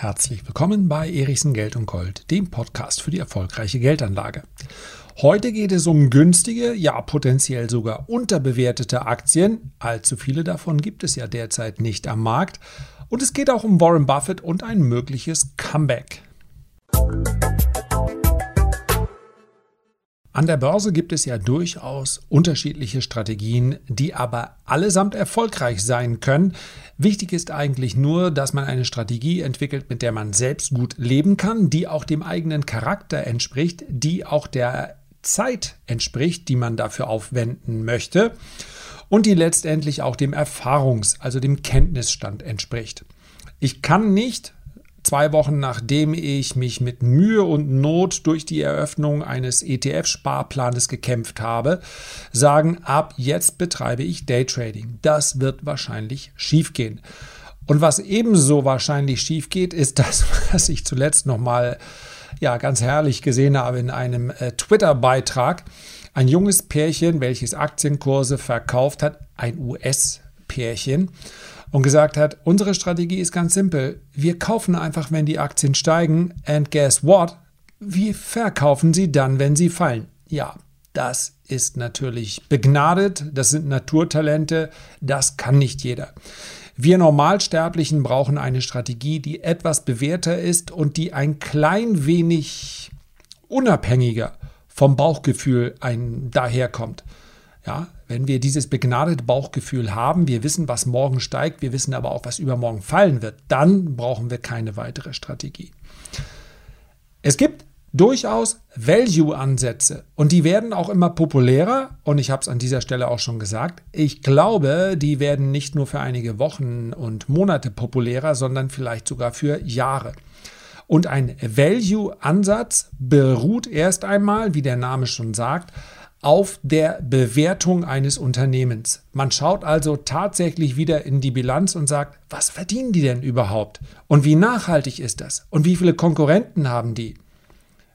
Herzlich willkommen bei Erichsen Geld und Gold, dem Podcast für die erfolgreiche Geldanlage. Heute geht es um günstige, ja potenziell sogar unterbewertete Aktien. Allzu viele davon gibt es ja derzeit nicht am Markt. Und es geht auch um Warren Buffett und ein mögliches Comeback. An der Börse gibt es ja durchaus unterschiedliche Strategien, die aber allesamt erfolgreich sein können. Wichtig ist eigentlich nur, dass man eine Strategie entwickelt, mit der man selbst gut leben kann, die auch dem eigenen Charakter entspricht, die auch der Zeit entspricht, die man dafür aufwenden möchte und die letztendlich auch dem Erfahrungs-, also dem Kenntnisstand entspricht. Ich kann nicht zwei Wochen nachdem ich mich mit Mühe und Not durch die Eröffnung eines ETF-Sparplanes gekämpft habe, sagen, ab jetzt betreibe ich Daytrading. Das wird wahrscheinlich schiefgehen. Und was ebenso wahrscheinlich schief geht, ist das, was ich zuletzt nochmal ja, ganz herrlich gesehen habe in einem äh, Twitter-Beitrag. Ein junges Pärchen, welches Aktienkurse verkauft hat, ein US-Pärchen und gesagt hat, unsere Strategie ist ganz simpel. Wir kaufen einfach, wenn die Aktien steigen. And guess what? Wir verkaufen sie dann, wenn sie fallen. Ja, das ist natürlich begnadet. Das sind Naturtalente. Das kann nicht jeder. Wir Normalsterblichen brauchen eine Strategie, die etwas bewährter ist und die ein klein wenig unabhängiger vom Bauchgefühl ein daherkommt. Ja, wenn wir dieses begnadete Bauchgefühl haben, wir wissen, was morgen steigt, wir wissen aber auch, was übermorgen fallen wird, dann brauchen wir keine weitere Strategie. Es gibt durchaus Value-Ansätze und die werden auch immer populärer und ich habe es an dieser Stelle auch schon gesagt. Ich glaube, die werden nicht nur für einige Wochen und Monate populärer, sondern vielleicht sogar für Jahre. Und ein Value-Ansatz beruht erst einmal, wie der Name schon sagt, auf der Bewertung eines Unternehmens. Man schaut also tatsächlich wieder in die Bilanz und sagt, was verdienen die denn überhaupt? Und wie nachhaltig ist das? Und wie viele Konkurrenten haben die?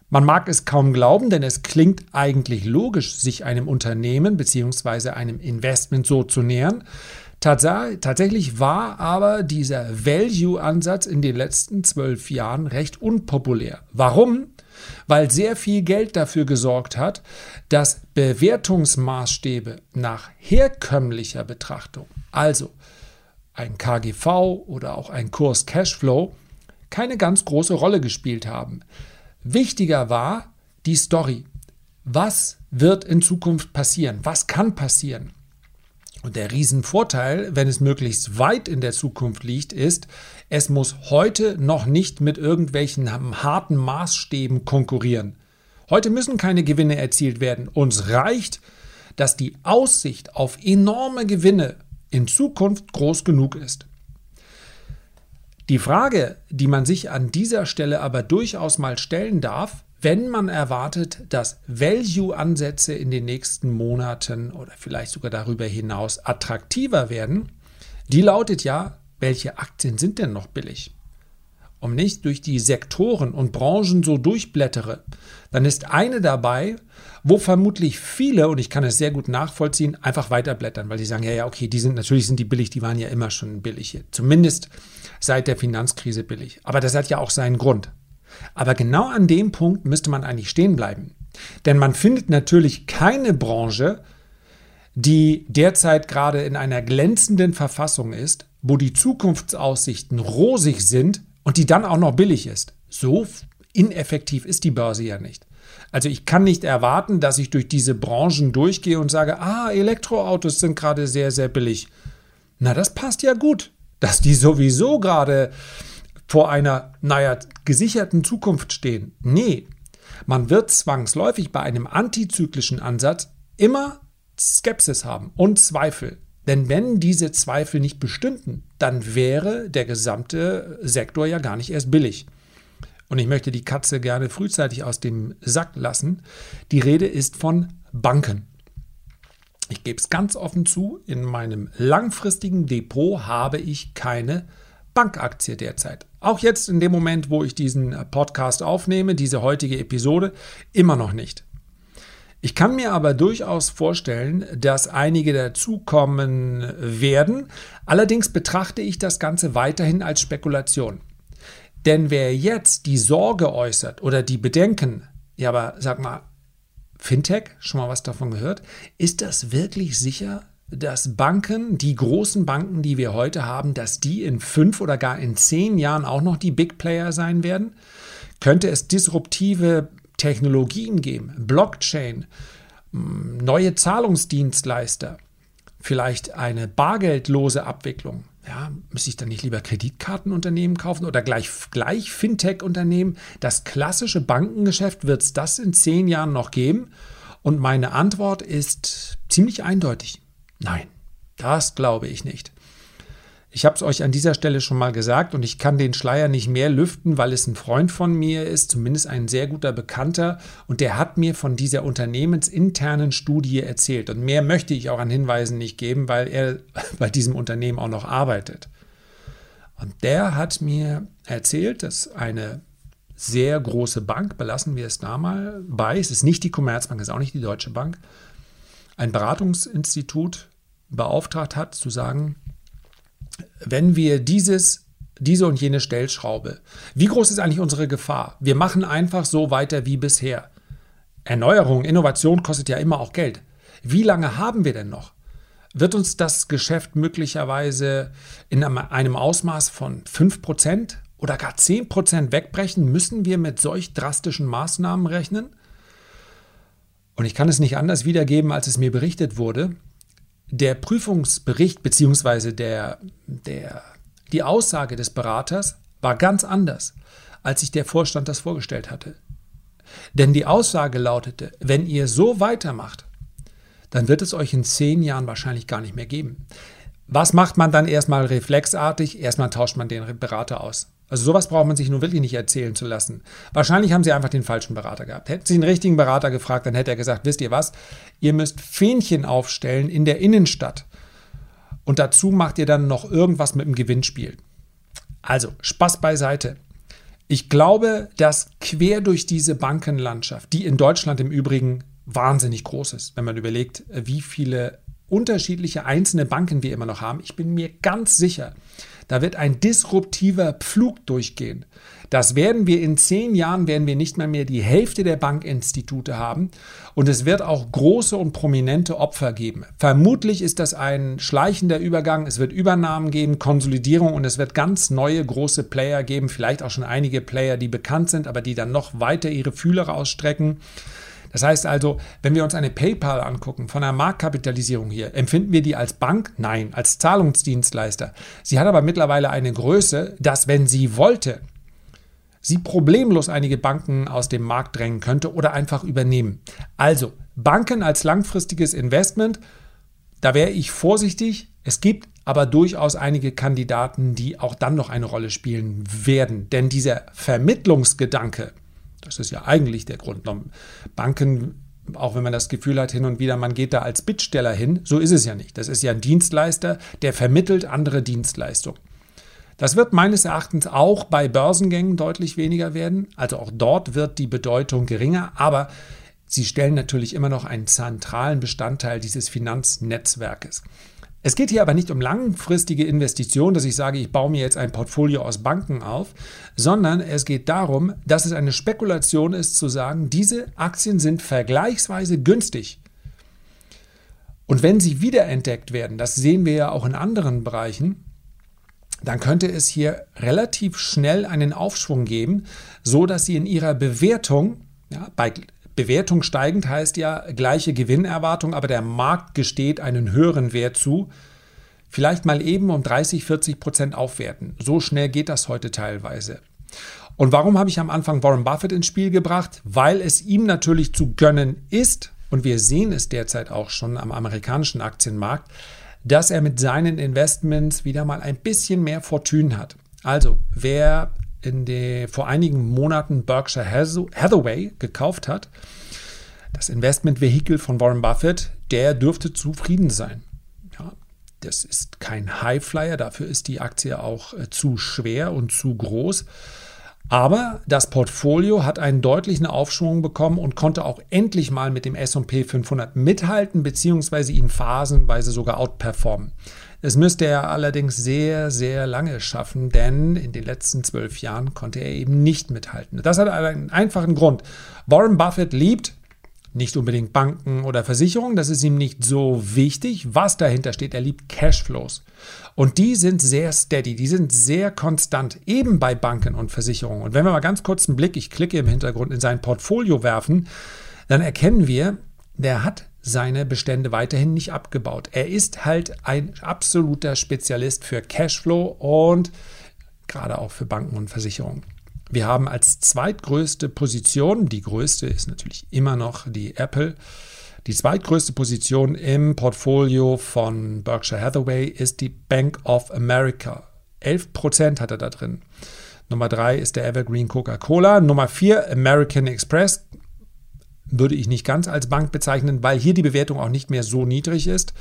Man mag es kaum glauben, denn es klingt eigentlich logisch, sich einem Unternehmen bzw. einem Investment so zu nähern. Tatsächlich war aber dieser Value-Ansatz in den letzten zwölf Jahren recht unpopulär. Warum? Weil sehr viel Geld dafür gesorgt hat, dass Bewertungsmaßstäbe nach herkömmlicher Betrachtung, also ein KGV oder auch ein Kurs Cashflow, keine ganz große Rolle gespielt haben. Wichtiger war die Story. Was wird in Zukunft passieren? Was kann passieren? Und der Riesenvorteil, wenn es möglichst weit in der Zukunft liegt, ist, es muss heute noch nicht mit irgendwelchen harten Maßstäben konkurrieren. Heute müssen keine Gewinne erzielt werden. Uns reicht, dass die Aussicht auf enorme Gewinne in Zukunft groß genug ist. Die Frage, die man sich an dieser Stelle aber durchaus mal stellen darf, wenn man erwartet, dass Value-Ansätze in den nächsten Monaten oder vielleicht sogar darüber hinaus attraktiver werden, die lautet ja, welche Aktien sind denn noch billig? Um nicht durch die Sektoren und Branchen so durchblättere, dann ist eine dabei, wo vermutlich viele, und ich kann es sehr gut nachvollziehen, einfach weiterblättern, weil die sagen, ja, ja, okay, die sind, natürlich sind die billig, die waren ja immer schon billig hier. Zumindest seit der Finanzkrise billig. Aber das hat ja auch seinen Grund. Aber genau an dem Punkt müsste man eigentlich stehen bleiben. Denn man findet natürlich keine Branche, die derzeit gerade in einer glänzenden Verfassung ist, wo die Zukunftsaussichten rosig sind und die dann auch noch billig ist. So ineffektiv ist die Börse ja nicht. Also ich kann nicht erwarten, dass ich durch diese Branchen durchgehe und sage, ah, Elektroautos sind gerade sehr, sehr billig. Na, das passt ja gut, dass die sowieso gerade vor einer, naja, gesicherten Zukunft stehen. Nee, man wird zwangsläufig bei einem antizyklischen Ansatz immer Skepsis haben und Zweifel. Denn wenn diese Zweifel nicht bestünden, dann wäre der gesamte Sektor ja gar nicht erst billig. Und ich möchte die Katze gerne frühzeitig aus dem Sack lassen. Die Rede ist von Banken. Ich gebe es ganz offen zu, in meinem langfristigen Depot habe ich keine Bankaktie derzeit. Auch jetzt in dem Moment, wo ich diesen Podcast aufnehme, diese heutige Episode, immer noch nicht. Ich kann mir aber durchaus vorstellen, dass einige dazukommen werden. Allerdings betrachte ich das Ganze weiterhin als Spekulation. Denn wer jetzt die Sorge äußert oder die Bedenken, ja, aber sag mal, Fintech, schon mal was davon gehört? Ist das wirklich sicher, dass Banken, die großen Banken, die wir heute haben, dass die in fünf oder gar in zehn Jahren auch noch die Big Player sein werden? Könnte es disruptive Technologien geben, Blockchain, neue Zahlungsdienstleister, vielleicht eine bargeldlose Abwicklung? Ja, müsste ich dann nicht lieber Kreditkartenunternehmen kaufen oder gleich, gleich Fintech-Unternehmen? Das klassische Bankengeschäft wird es das in zehn Jahren noch geben? Und meine Antwort ist ziemlich eindeutig. Nein, das glaube ich nicht. Ich habe es euch an dieser Stelle schon mal gesagt und ich kann den Schleier nicht mehr lüften, weil es ein Freund von mir ist, zumindest ein sehr guter Bekannter, und der hat mir von dieser unternehmensinternen Studie erzählt. Und mehr möchte ich auch an Hinweisen nicht geben, weil er bei diesem Unternehmen auch noch arbeitet. Und der hat mir erzählt, dass eine sehr große Bank, belassen wir es da mal bei, es ist nicht die Commerzbank, es ist auch nicht die Deutsche Bank, ein Beratungsinstitut beauftragt hat, zu sagen, wenn wir dieses, diese und jene Stellschraube, wie groß ist eigentlich unsere Gefahr? Wir machen einfach so weiter wie bisher. Erneuerung, Innovation kostet ja immer auch Geld. Wie lange haben wir denn noch? Wird uns das Geschäft möglicherweise in einem Ausmaß von 5% oder gar 10% wegbrechen? Müssen wir mit solch drastischen Maßnahmen rechnen? Und ich kann es nicht anders wiedergeben, als es mir berichtet wurde der Prüfungsbericht bzw. Der, der, die Aussage des Beraters war ganz anders, als sich der Vorstand das vorgestellt hatte. Denn die Aussage lautete, wenn ihr so weitermacht, dann wird es euch in zehn Jahren wahrscheinlich gar nicht mehr geben. Was macht man dann erstmal reflexartig? Erstmal tauscht man den Berater aus. Also sowas braucht man sich nun wirklich nicht erzählen zu lassen. Wahrscheinlich haben sie einfach den falschen Berater gehabt. Hätten sie den richtigen Berater gefragt, dann hätte er gesagt, wisst ihr was, ihr müsst Fähnchen aufstellen in der Innenstadt. Und dazu macht ihr dann noch irgendwas mit dem Gewinnspiel. Also, Spaß beiseite. Ich glaube, dass quer durch diese Bankenlandschaft, die in Deutschland im Übrigen wahnsinnig groß ist, wenn man überlegt, wie viele unterschiedliche einzelne Banken wir immer noch haben, ich bin mir ganz sicher, da wird ein disruptiver Pflug durchgehen. Das werden wir in zehn Jahren, werden wir nicht mal mehr die Hälfte der Bankinstitute haben. Und es wird auch große und prominente Opfer geben. Vermutlich ist das ein schleichender Übergang. Es wird Übernahmen geben, Konsolidierung und es wird ganz neue große Player geben. Vielleicht auch schon einige Player, die bekannt sind, aber die dann noch weiter ihre Fühler ausstrecken. Das heißt also, wenn wir uns eine PayPal angucken, von der Marktkapitalisierung hier, empfinden wir die als Bank? Nein, als Zahlungsdienstleister. Sie hat aber mittlerweile eine Größe, dass wenn sie wollte, sie problemlos einige Banken aus dem Markt drängen könnte oder einfach übernehmen. Also, Banken als langfristiges Investment, da wäre ich vorsichtig. Es gibt aber durchaus einige Kandidaten, die auch dann noch eine Rolle spielen werden. Denn dieser Vermittlungsgedanke, das ist ja eigentlich der Grund. Banken, auch wenn man das Gefühl hat, hin und wieder, man geht da als Bittsteller hin, so ist es ja nicht. Das ist ja ein Dienstleister, der vermittelt andere Dienstleistungen. Das wird meines Erachtens auch bei Börsengängen deutlich weniger werden. Also auch dort wird die Bedeutung geringer, aber sie stellen natürlich immer noch einen zentralen Bestandteil dieses Finanznetzwerkes. Es geht hier aber nicht um langfristige Investitionen, dass ich sage, ich baue mir jetzt ein Portfolio aus Banken auf, sondern es geht darum, dass es eine Spekulation ist zu sagen, diese Aktien sind vergleichsweise günstig. Und wenn sie wiederentdeckt werden, das sehen wir ja auch in anderen Bereichen, dann könnte es hier relativ schnell einen Aufschwung geben, so dass sie in ihrer Bewertung ja, bei Bewertung steigend heißt ja gleiche Gewinnerwartung, aber der Markt gesteht einen höheren Wert zu. Vielleicht mal eben um 30, 40 Prozent aufwerten. So schnell geht das heute teilweise. Und warum habe ich am Anfang Warren Buffett ins Spiel gebracht? Weil es ihm natürlich zu gönnen ist, und wir sehen es derzeit auch schon am amerikanischen Aktienmarkt, dass er mit seinen Investments wieder mal ein bisschen mehr Fortune hat. Also, wer in der, vor einigen Monaten Berkshire Hathaway gekauft hat, das Investmentvehikel von Warren Buffett, der dürfte zufrieden sein. Ja, das ist kein Highflyer, dafür ist die Aktie auch äh, zu schwer und zu groß. Aber das Portfolio hat einen deutlichen Aufschwung bekommen und konnte auch endlich mal mit dem SP 500 mithalten, beziehungsweise ihn phasenweise sogar outperformen. Es müsste er allerdings sehr, sehr lange schaffen, denn in den letzten zwölf Jahren konnte er eben nicht mithalten. Das hat einen einfachen Grund. Warren Buffett liebt nicht unbedingt Banken oder Versicherungen, das ist ihm nicht so wichtig. Was dahinter steht, er liebt Cashflows. Und die sind sehr steady, die sind sehr konstant, eben bei Banken und Versicherungen. Und wenn wir mal ganz kurz einen Blick, ich klicke im Hintergrund, in sein Portfolio werfen, dann erkennen wir, der hat seine Bestände weiterhin nicht abgebaut. Er ist halt ein absoluter Spezialist für Cashflow und gerade auch für Banken und Versicherungen. Wir haben als zweitgrößte Position, die größte ist natürlich immer noch die Apple, die zweitgrößte Position im Portfolio von Berkshire Hathaway ist die Bank of America. 11% hat er da drin. Nummer 3 ist der Evergreen Coca-Cola. Nummer 4 American Express. Würde ich nicht ganz als Bank bezeichnen, weil hier die Bewertung auch nicht mehr so niedrig ist.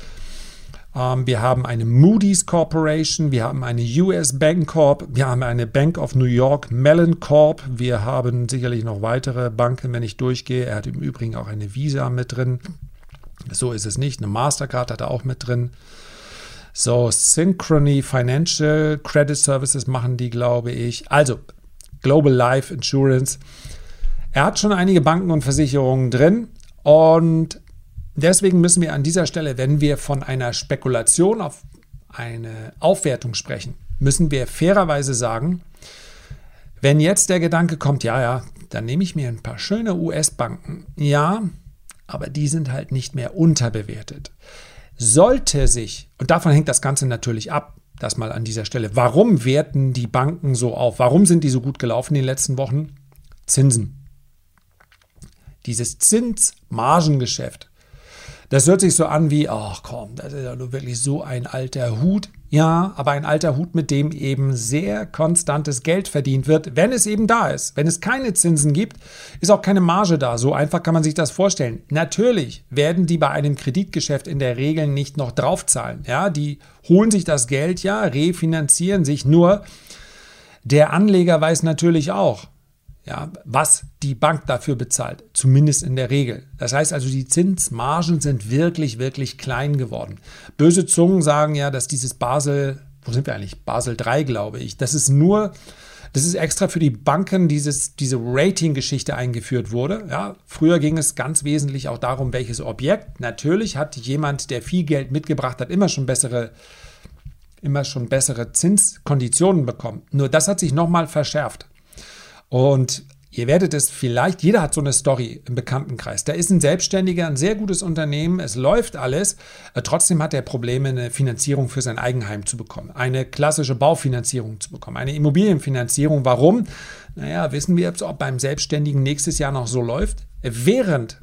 Ähm, wir haben eine Moody's Corporation, wir haben eine US Bank Corp, wir haben eine Bank of New York Mellon Corp, wir haben sicherlich noch weitere Banken, wenn ich durchgehe. Er hat im Übrigen auch eine Visa mit drin. So ist es nicht. Eine Mastercard hat er auch mit drin. So, Synchrony Financial Credit Services machen die, glaube ich. Also, Global Life Insurance. Er hat schon einige Banken und Versicherungen drin und Deswegen müssen wir an dieser Stelle, wenn wir von einer Spekulation auf eine Aufwertung sprechen, müssen wir fairerweise sagen, wenn jetzt der Gedanke kommt, ja, ja, dann nehme ich mir ein paar schöne US-Banken. Ja, aber die sind halt nicht mehr unterbewertet. Sollte sich, und davon hängt das Ganze natürlich ab, das mal an dieser Stelle, warum werten die Banken so auf? Warum sind die so gut gelaufen in den letzten Wochen? Zinsen. Dieses Zinsmargengeschäft das hört sich so an wie, ach komm, das ist ja nur wirklich so ein alter Hut. Ja, aber ein alter Hut, mit dem eben sehr konstantes Geld verdient wird, wenn es eben da ist. Wenn es keine Zinsen gibt, ist auch keine Marge da. So einfach kann man sich das vorstellen. Natürlich werden die bei einem Kreditgeschäft in der Regel nicht noch draufzahlen. Ja, die holen sich das Geld ja, refinanzieren sich nur. Der Anleger weiß natürlich auch, ja, was die Bank dafür bezahlt, zumindest in der Regel. Das heißt also, die Zinsmargen sind wirklich, wirklich klein geworden. Böse Zungen sagen ja, dass dieses Basel, wo sind wir eigentlich? Basel 3, glaube ich. Das ist nur, das ist extra für die Banken dieses, diese Rating-Geschichte eingeführt wurde. Ja, früher ging es ganz wesentlich auch darum, welches Objekt. Natürlich hat jemand, der viel Geld mitgebracht hat, immer schon bessere immer schon bessere Zinskonditionen bekommen. Nur das hat sich nochmal verschärft. Und Ihr werdet es vielleicht, jeder hat so eine Story im Bekanntenkreis. Da ist ein Selbstständiger, ein sehr gutes Unternehmen, es läuft alles, äh, trotzdem hat er Probleme, eine Finanzierung für sein Eigenheim zu bekommen, eine klassische Baufinanzierung zu bekommen, eine Immobilienfinanzierung. Warum? Naja, wissen wir, ob beim Selbstständigen nächstes Jahr noch so läuft? Während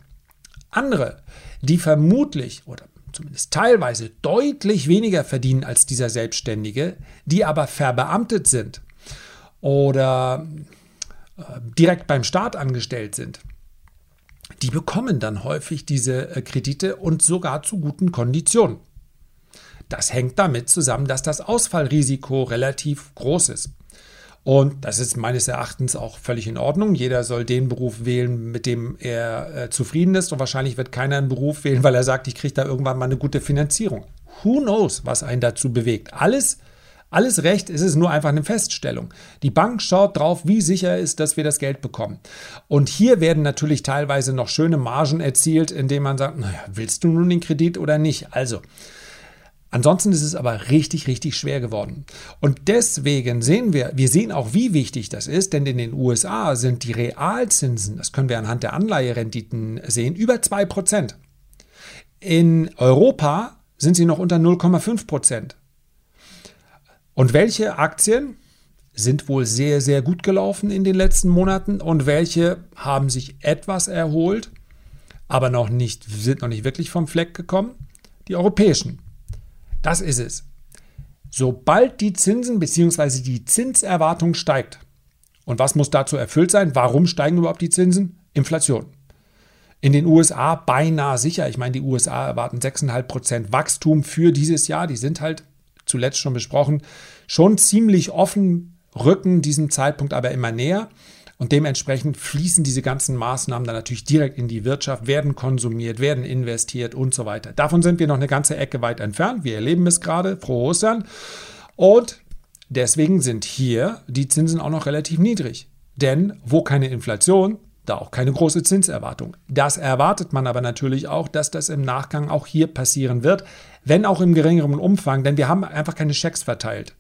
andere, die vermutlich oder zumindest teilweise deutlich weniger verdienen als dieser Selbstständige, die aber verbeamtet sind oder direkt beim Staat angestellt sind, die bekommen dann häufig diese äh, Kredite und sogar zu guten Konditionen. Das hängt damit zusammen, dass das Ausfallrisiko relativ groß ist. Und das ist meines Erachtens auch völlig in Ordnung. Jeder soll den Beruf wählen, mit dem er äh, zufrieden ist. Und wahrscheinlich wird keiner einen Beruf wählen, weil er sagt, ich kriege da irgendwann mal eine gute Finanzierung. Who knows, was einen dazu bewegt? Alles alles recht, es ist nur einfach eine Feststellung. Die Bank schaut drauf, wie sicher ist, dass wir das Geld bekommen. Und hier werden natürlich teilweise noch schöne Margen erzielt, indem man sagt, naja, willst du nun den Kredit oder nicht? Also, Ansonsten ist es aber richtig, richtig schwer geworden. Und deswegen sehen wir, wir sehen auch, wie wichtig das ist, denn in den USA sind die Realzinsen, das können wir anhand der Anleiherenditen sehen, über 2%. In Europa sind sie noch unter 0,5 Prozent. Und welche Aktien sind wohl sehr, sehr gut gelaufen in den letzten Monaten und welche haben sich etwas erholt, aber noch nicht, sind noch nicht wirklich vom Fleck gekommen? Die europäischen. Das ist es. Sobald die Zinsen bzw. die Zinserwartung steigt, und was muss dazu erfüllt sein? Warum steigen überhaupt die Zinsen? Inflation. In den USA beinahe sicher. Ich meine, die USA erwarten 6,5% Wachstum für dieses Jahr. Die sind halt zuletzt schon besprochen, schon ziemlich offen rücken diesem Zeitpunkt aber immer näher. Und dementsprechend fließen diese ganzen Maßnahmen dann natürlich direkt in die Wirtschaft, werden konsumiert, werden investiert und so weiter. Davon sind wir noch eine ganze Ecke weit entfernt. Wir erleben es gerade. Frohe Ostern. Und deswegen sind hier die Zinsen auch noch relativ niedrig. Denn wo keine Inflation, da auch keine große Zinserwartung. Das erwartet man aber natürlich auch, dass das im Nachgang auch hier passieren wird, wenn auch im geringeren Umfang, denn wir haben einfach keine Schecks verteilt.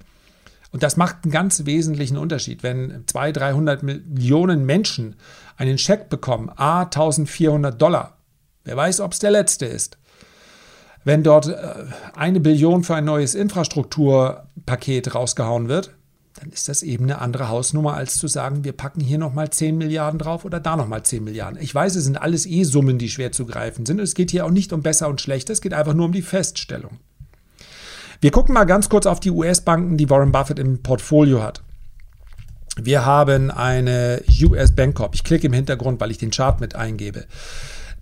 Und das macht einen ganz wesentlichen Unterschied. Wenn 200, 300 Millionen Menschen einen Scheck bekommen, a 1400 Dollar, wer weiß, ob es der letzte ist. Wenn dort äh, eine Billion für ein neues Infrastrukturpaket rausgehauen wird, dann ist das eben eine andere Hausnummer, als zu sagen, wir packen hier nochmal 10 Milliarden drauf oder da nochmal 10 Milliarden. Ich weiß, es sind alles eh Summen, die schwer zu greifen sind. Es geht hier auch nicht um besser und schlechter, es geht einfach nur um die Feststellung. Wir gucken mal ganz kurz auf die US-Banken, die Warren Buffett im Portfolio hat. Wir haben eine US Bancorp. Ich klicke im Hintergrund, weil ich den Chart mit eingebe.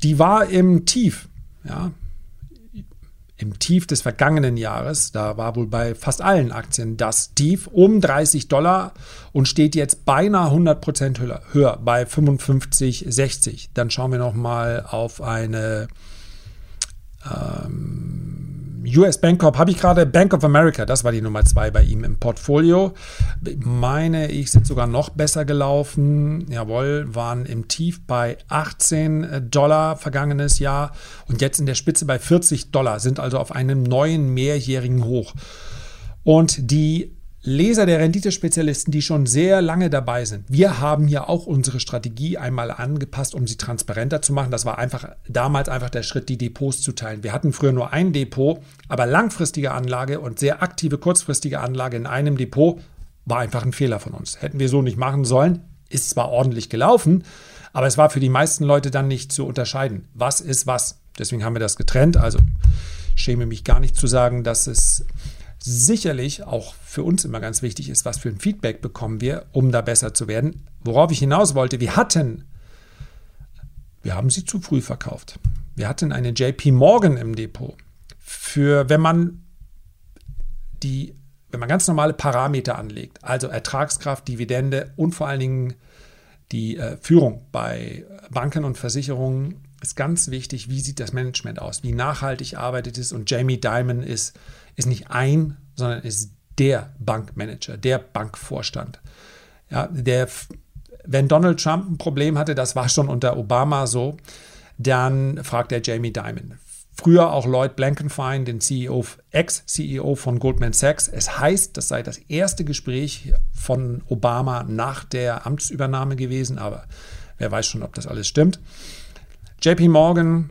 Die war im Tief, ja, im Tief des vergangenen Jahres. Da war wohl bei fast allen Aktien das Tief um 30 Dollar und steht jetzt beinahe 100 Prozent höher, bei 55,60. Dann schauen wir noch mal auf eine ähm, US Bank Corp habe ich gerade Bank of America, das war die Nummer zwei bei ihm im Portfolio. Meine ich, sind sogar noch besser gelaufen. Jawohl, waren im Tief bei 18 Dollar vergangenes Jahr und jetzt in der Spitze bei 40 Dollar, sind also auf einem neuen mehrjährigen Hoch. Und die Leser der Renditespezialisten, die schon sehr lange dabei sind. Wir haben hier auch unsere Strategie einmal angepasst, um sie transparenter zu machen. Das war einfach damals einfach der Schritt, die Depots zu teilen. Wir hatten früher nur ein Depot, aber langfristige Anlage und sehr aktive kurzfristige Anlage in einem Depot war einfach ein Fehler von uns. Hätten wir so nicht machen sollen. Ist zwar ordentlich gelaufen, aber es war für die meisten Leute dann nicht zu unterscheiden. Was ist was? Deswegen haben wir das getrennt. Also schäme mich gar nicht zu sagen, dass es sicherlich auch für uns immer ganz wichtig ist, was für ein Feedback bekommen wir, um da besser zu werden. Worauf ich hinaus wollte, wir hatten, wir haben sie zu früh verkauft. Wir hatten eine JP Morgan im Depot. Für, wenn man die, wenn man ganz normale Parameter anlegt, also Ertragskraft, Dividende und vor allen Dingen die äh, Führung bei Banken und Versicherungen ist ganz wichtig, wie sieht das Management aus, wie nachhaltig arbeitet es und Jamie Dimon ist ist nicht ein, sondern ist der Bankmanager, der Bankvorstand. Ja, der, wenn Donald Trump ein Problem hatte, das war schon unter Obama so, dann fragt er Jamie Dimon. Früher auch Lloyd Blankenfein, den CEO, Ex-CEO von Goldman Sachs. Es heißt, das sei das erste Gespräch von Obama nach der Amtsübernahme gewesen, aber wer weiß schon, ob das alles stimmt. JP Morgan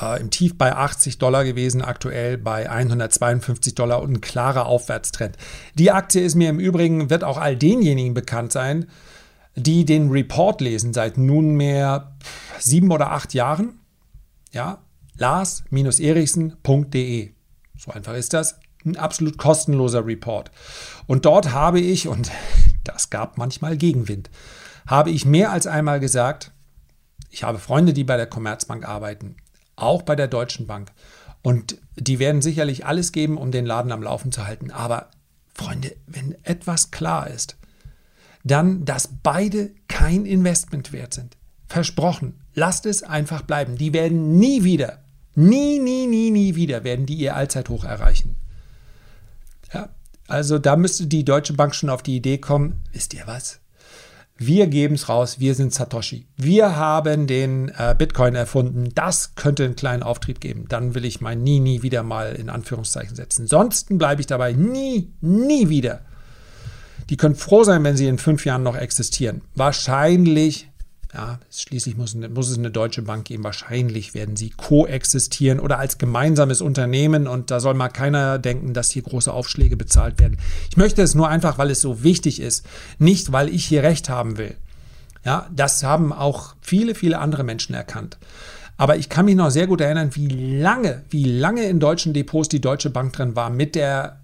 äh, im Tief bei 80 Dollar gewesen, aktuell bei 152 Dollar und ein klarer Aufwärtstrend. Die Aktie ist mir im Übrigen, wird auch all denjenigen bekannt sein, die den Report lesen seit nunmehr sieben oder acht Jahren. Ja, lars-erichsen.de. So einfach ist das. Ein absolut kostenloser Report. Und dort habe ich, und das gab manchmal Gegenwind, habe ich mehr als einmal gesagt, ich habe Freunde, die bei der Commerzbank arbeiten auch bei der Deutschen Bank. Und die werden sicherlich alles geben, um den Laden am Laufen zu halten. Aber Freunde, wenn etwas klar ist, dann, dass beide kein Investment wert sind. Versprochen, lasst es einfach bleiben. Die werden nie wieder, nie, nie, nie, nie wieder, werden die ihr Allzeithoch erreichen. Ja, also da müsste die Deutsche Bank schon auf die Idee kommen, wisst ihr was? Wir geben es raus, wir sind Satoshi. Wir haben den äh, Bitcoin erfunden. Das könnte einen kleinen Auftrieb geben. Dann will ich mein nie, nie wieder mal in Anführungszeichen setzen. Ansonsten bleibe ich dabei nie, nie wieder. Die können froh sein, wenn sie in fünf Jahren noch existieren. Wahrscheinlich ja, schließlich muss, muss, es eine deutsche Bank geben. Wahrscheinlich werden sie koexistieren oder als gemeinsames Unternehmen. Und da soll mal keiner denken, dass hier große Aufschläge bezahlt werden. Ich möchte es nur einfach, weil es so wichtig ist. Nicht, weil ich hier Recht haben will. Ja, das haben auch viele, viele andere Menschen erkannt. Aber ich kann mich noch sehr gut erinnern, wie lange, wie lange in deutschen Depots die Deutsche Bank drin war mit der,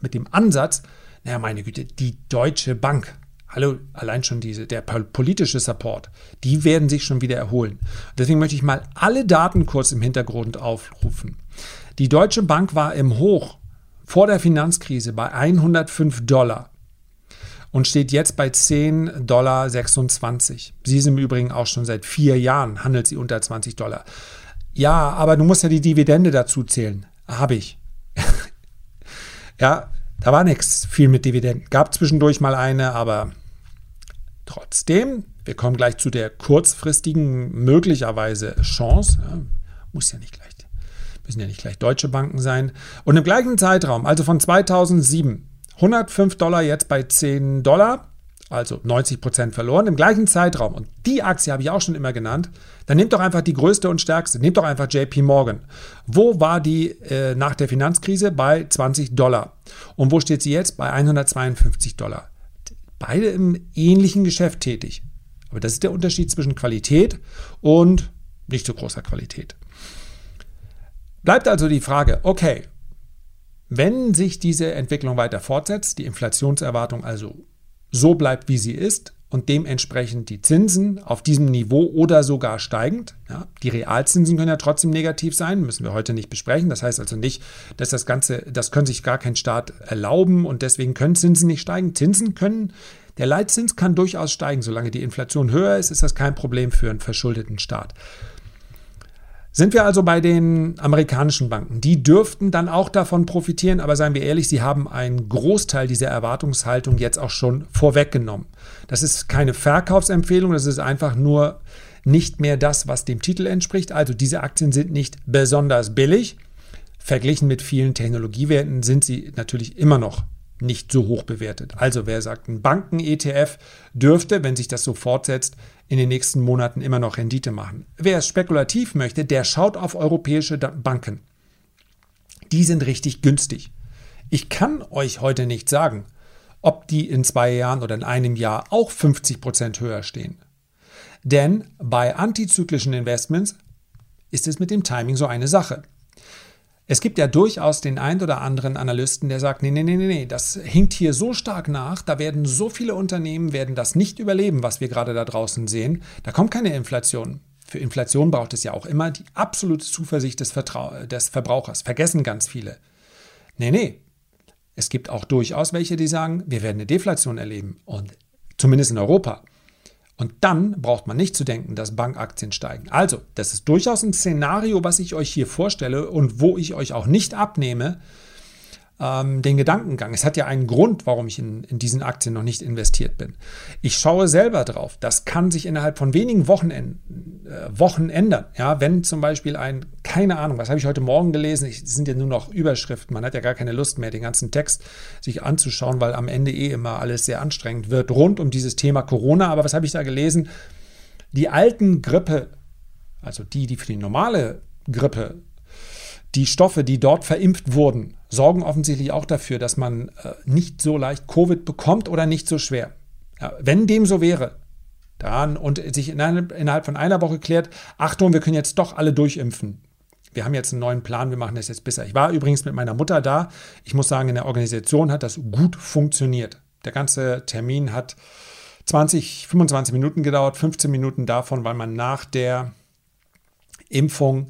mit dem Ansatz, naja, meine Güte, die Deutsche Bank. Hallo, allein schon diese, der politische Support, die werden sich schon wieder erholen. Deswegen möchte ich mal alle Daten kurz im Hintergrund aufrufen. Die Deutsche Bank war im Hoch vor der Finanzkrise bei 105 Dollar. und steht jetzt bei 10,26 Dollar. Sie ist im Übrigen auch schon seit vier Jahren, handelt sie unter 20 Dollar. Ja, aber du musst ja die Dividende dazu zählen. Habe ich. ja, da war nichts viel mit Dividenden. Gab zwischendurch mal eine, aber trotzdem, wir kommen gleich zu der kurzfristigen möglicherweise Chance. Ja, muss ja nicht gleich, müssen ja nicht gleich deutsche Banken sein. Und im gleichen Zeitraum, also von 2007, 105 Dollar jetzt bei 10 Dollar, also 90 Prozent verloren im gleichen Zeitraum. Und die Aktie habe ich auch schon immer genannt. Dann nehmt doch einfach die größte und stärkste. Nehmt doch einfach JP Morgan. Wo war die äh, nach der Finanzkrise? Bei 20 Dollar. Und wo steht sie jetzt? Bei 152 Dollar. Beide im ähnlichen Geschäft tätig. Aber das ist der Unterschied zwischen Qualität und nicht so großer Qualität. Bleibt also die Frage, okay, wenn sich diese Entwicklung weiter fortsetzt, die Inflationserwartung also so bleibt, wie sie ist und dementsprechend die Zinsen auf diesem Niveau oder sogar steigend. Ja, die Realzinsen können ja trotzdem negativ sein, müssen wir heute nicht besprechen. Das heißt also nicht, dass das Ganze, das können sich gar kein Staat erlauben und deswegen können Zinsen nicht steigen. Zinsen können, der Leitzins kann durchaus steigen. Solange die Inflation höher ist, ist das kein Problem für einen verschuldeten Staat. Sind wir also bei den amerikanischen Banken? Die dürften dann auch davon profitieren, aber seien wir ehrlich, sie haben einen Großteil dieser Erwartungshaltung jetzt auch schon vorweggenommen. Das ist keine Verkaufsempfehlung, das ist einfach nur nicht mehr das, was dem Titel entspricht. Also diese Aktien sind nicht besonders billig. Verglichen mit vielen Technologiewerten sind sie natürlich immer noch nicht so hoch bewertet. Also wer sagt, ein Banken-ETF dürfte, wenn sich das so fortsetzt, in den nächsten Monaten immer noch Rendite machen. Wer es spekulativ möchte, der schaut auf europäische Banken. Die sind richtig günstig. Ich kann euch heute nicht sagen, ob die in zwei Jahren oder in einem Jahr auch 50 Prozent höher stehen. Denn bei antizyklischen Investments ist es mit dem Timing so eine Sache. Es gibt ja durchaus den einen oder anderen Analysten, der sagt, nee, nee, nee, nee, das hinkt hier so stark nach, da werden so viele Unternehmen werden das nicht überleben, was wir gerade da draußen sehen. Da kommt keine Inflation. Für Inflation braucht es ja auch immer die absolute Zuversicht des, Vertrau des Verbrauchers. Vergessen ganz viele. Nee, nee. Es gibt auch durchaus welche, die sagen, wir werden eine Deflation erleben. Und zumindest in Europa. Und dann braucht man nicht zu denken, dass Bankaktien steigen. Also, das ist durchaus ein Szenario, was ich euch hier vorstelle und wo ich euch auch nicht abnehme, ähm, den Gedankengang. Es hat ja einen Grund, warum ich in, in diesen Aktien noch nicht investiert bin. Ich schaue selber drauf. Das kann sich innerhalb von wenigen Wochen, äh, Wochen ändern. Ja, wenn zum Beispiel ein, keine Ahnung, was habe ich heute Morgen gelesen? Es sind ja nur noch Überschriften. Man hat ja gar keine Lust mehr, den ganzen Text sich anzuschauen, weil am Ende eh immer alles sehr anstrengend wird rund um dieses Thema Corona. Aber was habe ich da gelesen? Die alten Grippe, also die, die für die normale Grippe die Stoffe, die dort verimpft wurden, sorgen offensichtlich auch dafür, dass man äh, nicht so leicht Covid bekommt oder nicht so schwer. Ja, wenn dem so wäre, dann und sich innerhalb von einer Woche klärt, Achtung, wir können jetzt doch alle durchimpfen. Wir haben jetzt einen neuen Plan, wir machen das jetzt besser. Ich war übrigens mit meiner Mutter da. Ich muss sagen, in der Organisation hat das gut funktioniert. Der ganze Termin hat 20, 25 Minuten gedauert, 15 Minuten davon, weil man nach der Impfung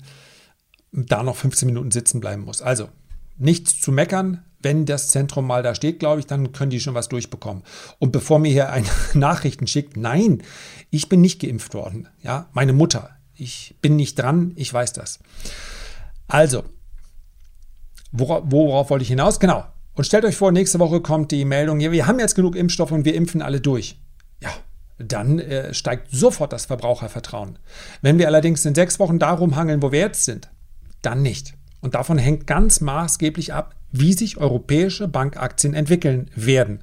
da noch 15 Minuten sitzen bleiben muss. Also nichts zu meckern. Wenn das Zentrum mal da steht, glaube ich, dann können die schon was durchbekommen. Und bevor mir hier eine Nachrichten schickt, nein, ich bin nicht geimpft worden. Ja, meine Mutter. Ich bin nicht dran, ich weiß das. Also, worauf, worauf wollte ich hinaus? Genau. Und stellt euch vor, nächste Woche kommt die Meldung, ja, wir haben jetzt genug Impfstoff und wir impfen alle durch. Ja, dann äh, steigt sofort das Verbrauchervertrauen. Wenn wir allerdings in sechs Wochen darum hangeln, wo wir jetzt sind, dann nicht. Und davon hängt ganz maßgeblich ab, wie sich europäische Bankaktien entwickeln werden.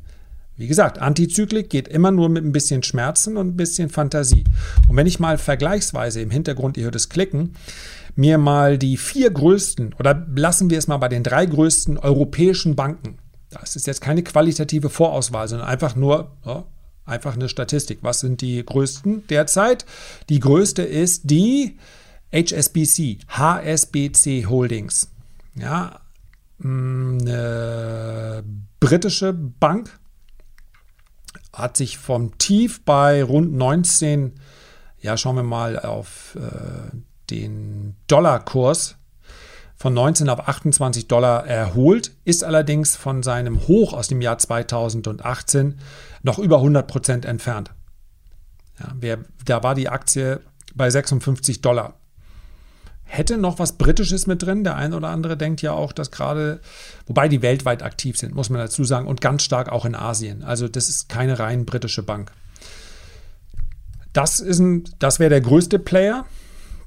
Wie gesagt, Antizyklik geht immer nur mit ein bisschen Schmerzen und ein bisschen Fantasie. Und wenn ich mal vergleichsweise im Hintergrund, ihr hört es klicken, mir mal die vier größten oder lassen wir es mal bei den drei größten europäischen Banken, das ist jetzt keine qualitative Vorauswahl, sondern einfach nur ja, einfach eine Statistik. Was sind die größten derzeit? Die größte ist die HSBC, HSBC Holdings. Ja, mm, eine britische Bank hat sich vom Tief bei rund 19, ja, schauen wir mal auf äh, den Dollarkurs von 19 auf 28 Dollar erholt, ist allerdings von seinem Hoch aus dem Jahr 2018 noch über 100 Prozent entfernt. Ja, wer, da war die Aktie bei 56 Dollar. Hätte noch was Britisches mit drin. Der eine oder andere denkt ja auch, dass gerade, wobei die weltweit aktiv sind, muss man dazu sagen, und ganz stark auch in Asien. Also das ist keine rein britische Bank. Das, das wäre der größte Player.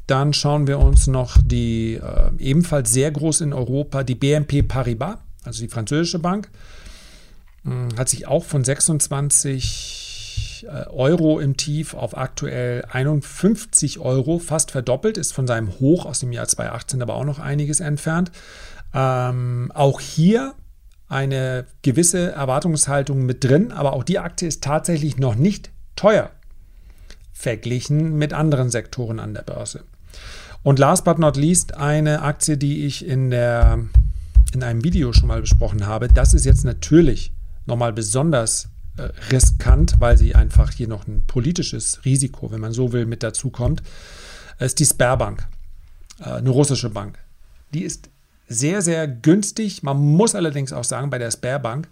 Dann schauen wir uns noch die äh, ebenfalls sehr groß in Europa, die BNP Paribas, also die französische Bank, mh, hm, hat sich auch von 26 äh, Euro im Tief auf aktuell 51 Euro fast verdoppelt, ist von seinem Hoch aus dem Jahr 2018 aber auch noch einiges entfernt. Ähm, auch hier eine gewisse Erwartungshaltung mit drin, aber auch die Aktie ist tatsächlich noch nicht teuer verglichen mit anderen Sektoren an der Börse. Und last but not least eine Aktie, die ich in, der, in einem Video schon mal besprochen habe. Das ist jetzt natürlich nochmal besonders riskant, weil sie einfach hier noch ein politisches Risiko, wenn man so will, mit dazu kommt. ist die Sperrbank, äh, eine russische Bank. Die ist sehr, sehr günstig. Man muss allerdings auch sagen, bei der Sperrbank,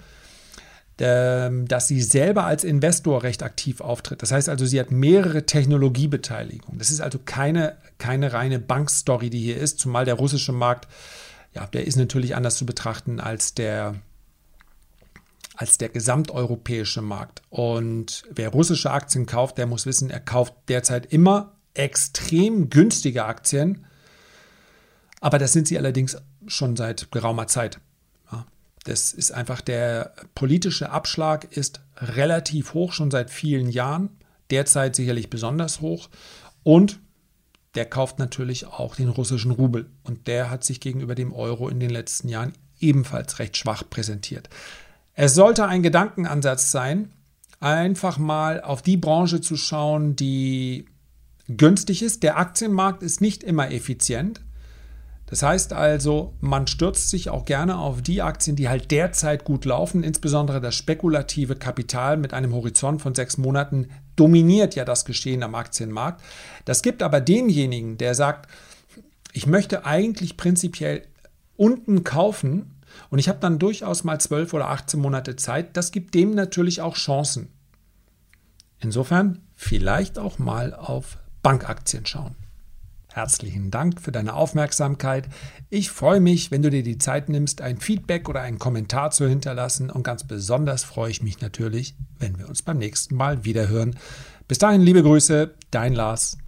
ähm, dass sie selber als Investor recht aktiv auftritt. Das heißt also, sie hat mehrere Technologiebeteiligungen. Das ist also keine, keine reine Bankstory, die hier ist, zumal der russische Markt, ja, der ist natürlich anders zu betrachten als der, als der gesamteuropäische Markt. Und wer russische Aktien kauft, der muss wissen, er kauft derzeit immer extrem günstige Aktien. Aber das sind sie allerdings schon seit geraumer Zeit. Das ist einfach der politische Abschlag ist relativ hoch, schon seit vielen Jahren. Derzeit sicherlich besonders hoch. Und der kauft natürlich auch den russischen Rubel. Und der hat sich gegenüber dem Euro in den letzten Jahren ebenfalls recht schwach präsentiert. Es sollte ein Gedankenansatz sein, einfach mal auf die Branche zu schauen, die günstig ist. Der Aktienmarkt ist nicht immer effizient. Das heißt also, man stürzt sich auch gerne auf die Aktien, die halt derzeit gut laufen. Insbesondere das spekulative Kapital mit einem Horizont von sechs Monaten dominiert ja das Geschehen am Aktienmarkt. Das gibt aber denjenigen, der sagt, ich möchte eigentlich prinzipiell unten kaufen und ich habe dann durchaus mal zwölf oder 18 Monate Zeit, das gibt dem natürlich auch Chancen. Insofern vielleicht auch mal auf Bankaktien schauen. Herzlichen Dank für deine Aufmerksamkeit. Ich freue mich, wenn du dir die Zeit nimmst, ein Feedback oder einen Kommentar zu hinterlassen. Und ganz besonders freue ich mich natürlich, wenn wir uns beim nächsten Mal wiederhören. Bis dahin, liebe Grüße, dein Lars.